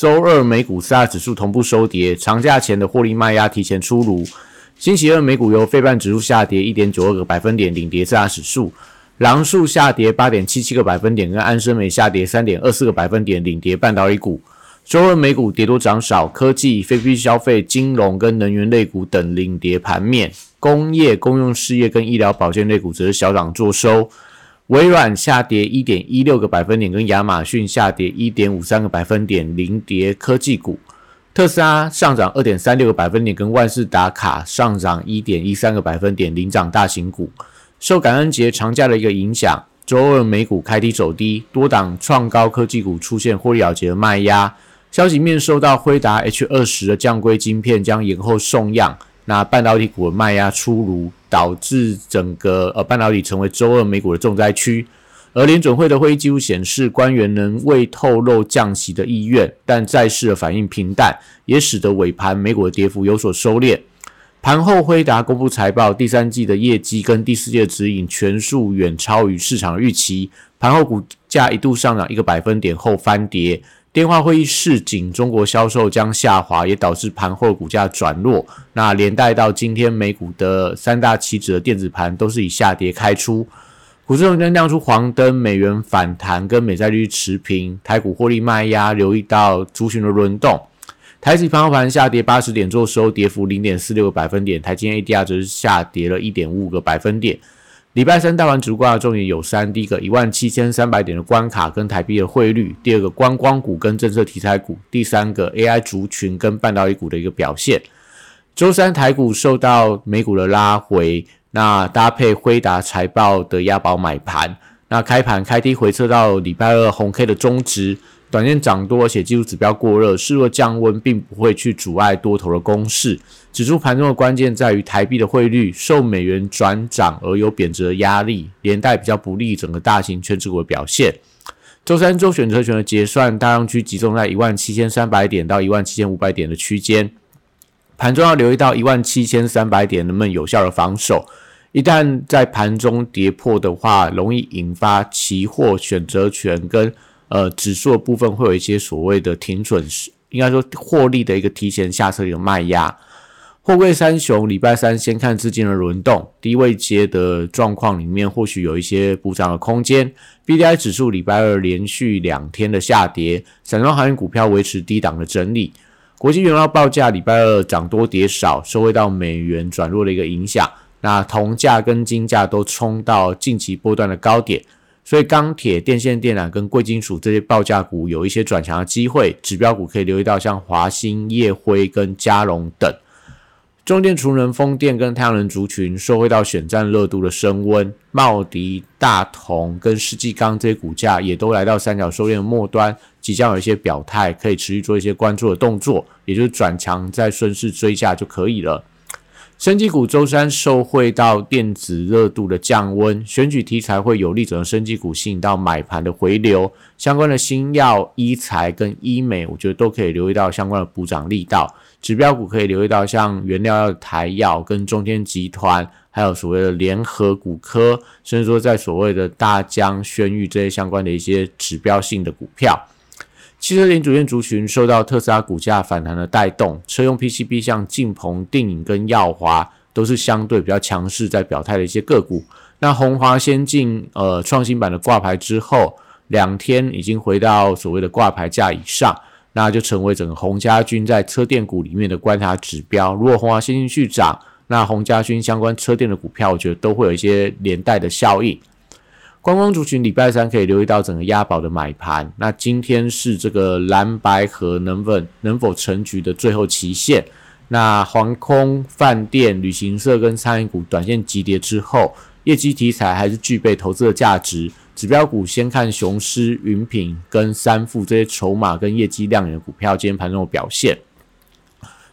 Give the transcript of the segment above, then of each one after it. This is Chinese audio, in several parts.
周二美股四大指数同步收跌，长假前的获利卖压提前出炉。星期二美股由费半指数下跌一点九二个百分点领跌四大指数，狼数下跌八点七七个百分点，跟安生美下跌三点二四个百分点领跌半导体股。周二美股跌多涨少，科技、非必消费、金融跟能源类股等领跌盘面，工业、公用事业跟医疗保健类股则是小涨作收。微软下跌一点一六个百分点，跟亚马逊下跌一点五三个百分点，领跌科技股。特斯拉上涨二点三六个百分点，跟万事达卡上涨一点一三个百分点，领涨大型股。受感恩节长假的一个影响，周二美股开低走低，多档创高科技股出现获利了结的卖压。消息面受到辉达 H 二十的降规晶片将延后送样。那半导体股的卖压出炉，导致整个呃半导体成为周二美股的重灾区。而联准会的会议记录显示，官员仍未透露降息的意愿，但债市的反应平淡，也使得尾盘美股的跌幅有所收敛。盘后辉达公布财报，第三季的业绩跟第四季的指引全数远超于市场预期，盘后股价一度上涨一个百分点后翻跌。电话会议示警，中国销售将下滑，也导致盘后股价转弱。那连带到今天美股的三大期指的电子盘都是以下跌开出，股市中间亮出黄灯，美元反弹跟美债率持平，台股获利卖压，留意到族群的轮动。台指盘后盘下跌八十点，做收跌幅零点四六个百分点，台积 ADR 则是下跌了一点五五个百分点。礼拜三大盘主挂的重点有三：第一个一万七千三百点的关卡跟台币的汇率；第二个观光股跟政策题材股；第三个 AI 族群跟半导体股的一个表现。周三台股受到美股的拉回，那搭配辉达财报的押宝买盘，那开盘开低回撤到礼拜二红 K 的中值。短线涨多，而且技术指标过热，示弱降温，并不会去阻碍多头的攻势。指出盘中的关键在于台币的汇率受美元转涨而有贬值的压力，连带比较不利整个大型圈子股的表现。周三周选择权的结算，大量区集中在一万七千三百点到一万七千五百点的区间，盘中要留意到一万七千三百点能不能有效的防守。一旦在盘中跌破的话，容易引发期货选择权跟。呃，指数的部分会有一些所谓的停损，应该说获利的一个提前下车的卖压。货柜三雄礼拜三先看资金的轮动，低位接的状况里面或许有一些补涨的空间。B D I 指数礼拜二连续两天的下跌，散装航运股票维持低档的整理。国际原料报价礼拜二涨多跌少，收回到美元转弱的一个影响。那铜价跟金价都冲到近期波段的高点。所以钢铁、电线电缆跟贵金属这些报价股有一些转强的机会，指标股可以留意到像华兴、业辉跟嘉龙等。中电、储能、风电跟太阳能族群受惠到选战热度的升温，茂迪、大同跟世纪钢这些股价也都来到三角收敛的末端，即将有一些表态，可以持续做一些关注的动作，也就是转强再顺势追价就可以了。升级股周三受惠到电子热度的降温，选举题材会有利整个升级股吸引到买盘的回流，相关的新药、医材跟医美，我觉得都可以留意到相关的补涨力道。指标股可以留意到像原料药台药跟中天集团，还有所谓的联合股科，甚至说在所谓的大江宣誉这些相关的一些指标性的股票。汽车零组件族群受到特斯拉股价反弹的带动，车用 PCB 像晋鹏、定影跟耀华都是相对比较强势在表态的一些个股。那红华先进呃创新版的挂牌之后，两天已经回到所谓的挂牌价以上，那就成为整个红家军在车电股里面的观察指标。如果红华先进续涨，那红家军相关车电的股票，我觉得都会有一些连带的效应。观光族群礼拜三可以留意到整个押宝的买盘。那今天是这个蓝白河能否能否成局的最后期限。那航空、饭店、旅行社跟餐饮股短线急跌之后，业绩题材还是具备投资的价值。指标股先看雄狮、云品跟三富这些筹码跟业绩亮眼的股票，今天盘中的表现。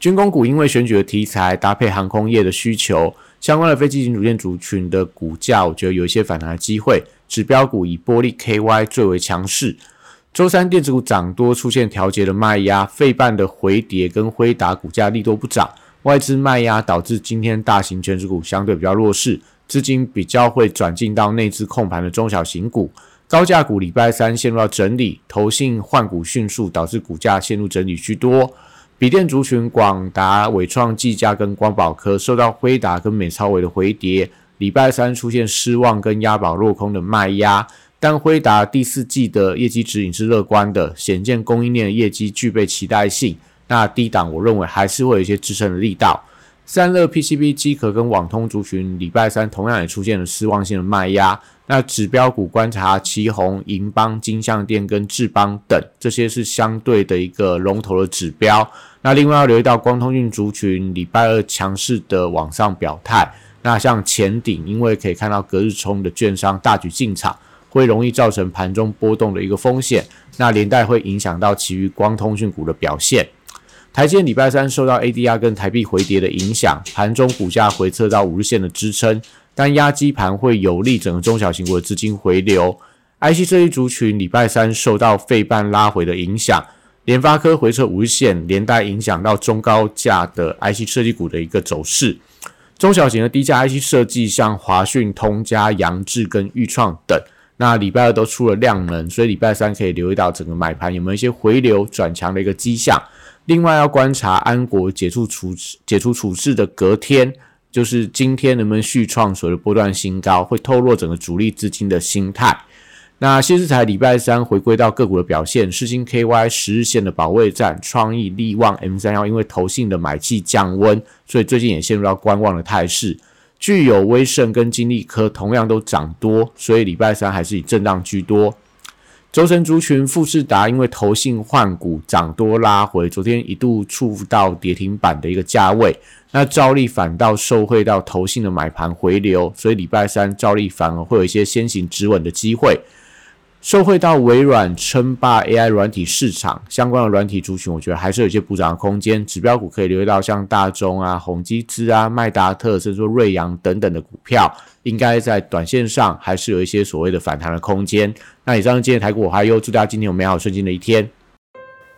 军工股因为选举的题材搭配航空业的需求，相关的非基金组件族群的股价，我觉得有一些反弹的机会。指标股以玻璃 KY 最为强势。周三电子股涨多出现调节的卖压，费半的回跌跟辉达股价利多不涨，外资卖压导致今天大型全指股相对比较弱势，资金比较会转进到内资控盘的中小型股。高价股礼拜三陷入到整理，投信换股迅速，导致股价陷入整理居多。笔电族群广达、伟创、技嘉跟光宝科受到辉达跟美超伟的回跌，礼拜三出现失望跟押宝落空的卖压。但辉达第四季的业绩指引是乐观的，显见供应链的业绩具备期待性。那低档我认为还是会有一些支撑的力道。散热 PCB 机壳跟网通族群礼拜三同样也出现了失望性的卖压。那指标股观察，旗宏、银邦、金相店跟智邦等，这些是相对的一个龙头的指标。那另外要留意到光通讯族群礼拜二强势的往上表态。那像前顶，因为可以看到隔日冲的券商大举进场，会容易造成盘中波动的一个风险。那连带会影响到其余光通讯股的表现。台积礼拜三受到 ADR 跟台币回跌的影响，盘中股价回测到五日线的支撑。但压基盘会有利整个中小型股的资金回流。IC 设计族群礼拜三受到费半拉回的影响，联发科回撤五日线，连带影响到中高价的 IC 设计股的一个走势。中小型的低价 IC 设计，像华讯、通家、扬智跟裕创等，那礼拜二都出了量能，所以礼拜三可以留意到整个买盘有没有一些回流转强的一个迹象。另外要观察安国解除处解除处置的隔天。就是今天能不能续创所谓的波段新高，会透露整个主力资金的心态。那新市材礼拜三回归到个股的表现，世星 KY 十日线的保卫战，创意力旺 M 三幺因为投信的买气降温，所以最近也陷入到观望的态势。具有威盛跟金利科同样都涨多，所以礼拜三还是以震荡居多。轴承族群富士达因为投信换股涨多拉回，昨天一度触到跌停板的一个价位。那照例反倒受惠到投信的买盘回流，所以礼拜三照例反而会有一些先行止稳的机会。受惠到微软称霸 AI 软体市场相关的软体族群，我觉得还是有一些补涨的空间。指标股可以留意到像大中啊、宏基资啊、麦达特，甚至说瑞阳等等的股票，应该在短线上还是有一些所谓的反弹的空间。那以上今天的台股我还有祝大家今天有美好顺心的一天。